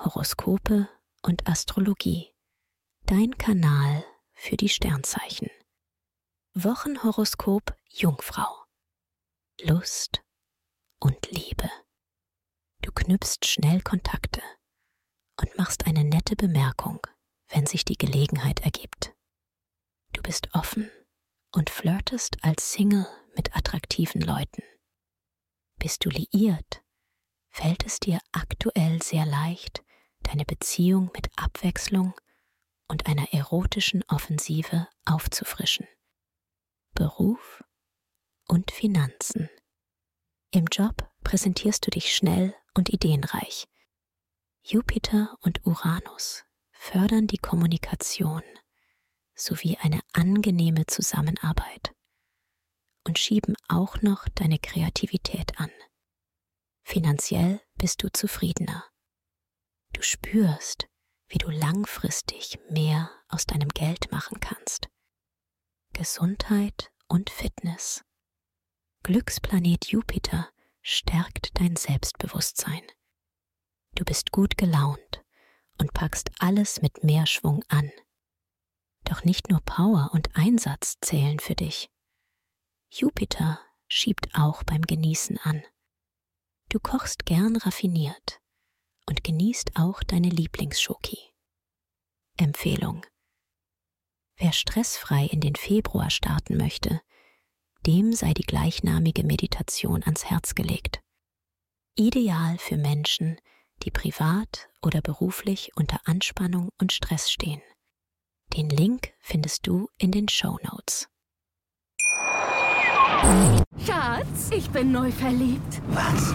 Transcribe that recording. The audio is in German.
Horoskope und Astrologie. Dein Kanal für die Sternzeichen. Wochenhoroskop Jungfrau. Lust und Liebe. Du knüpfst schnell Kontakte und machst eine nette Bemerkung, wenn sich die Gelegenheit ergibt. Du bist offen und flirtest als Single mit attraktiven Leuten. Bist du liiert, fällt es dir aktuell sehr leicht, deine Beziehung mit Abwechslung und einer erotischen Offensive aufzufrischen. Beruf und Finanzen. Im Job präsentierst du dich schnell und ideenreich. Jupiter und Uranus fördern die Kommunikation sowie eine angenehme Zusammenarbeit und schieben auch noch deine Kreativität an. Finanziell bist du zufriedener. Du spürst, wie du langfristig mehr aus deinem Geld machen kannst. Gesundheit und Fitness. Glücksplanet Jupiter stärkt dein Selbstbewusstsein. Du bist gut gelaunt und packst alles mit mehr Schwung an. Doch nicht nur Power und Einsatz zählen für dich. Jupiter schiebt auch beim Genießen an. Du kochst gern raffiniert und genießt auch deine Lieblingsschoki. Empfehlung. Wer stressfrei in den Februar starten möchte, dem sei die gleichnamige Meditation ans Herz gelegt. Ideal für Menschen, die privat oder beruflich unter Anspannung und Stress stehen. Den Link findest du in den Show Notes. Schatz, ich bin neu verliebt. Was?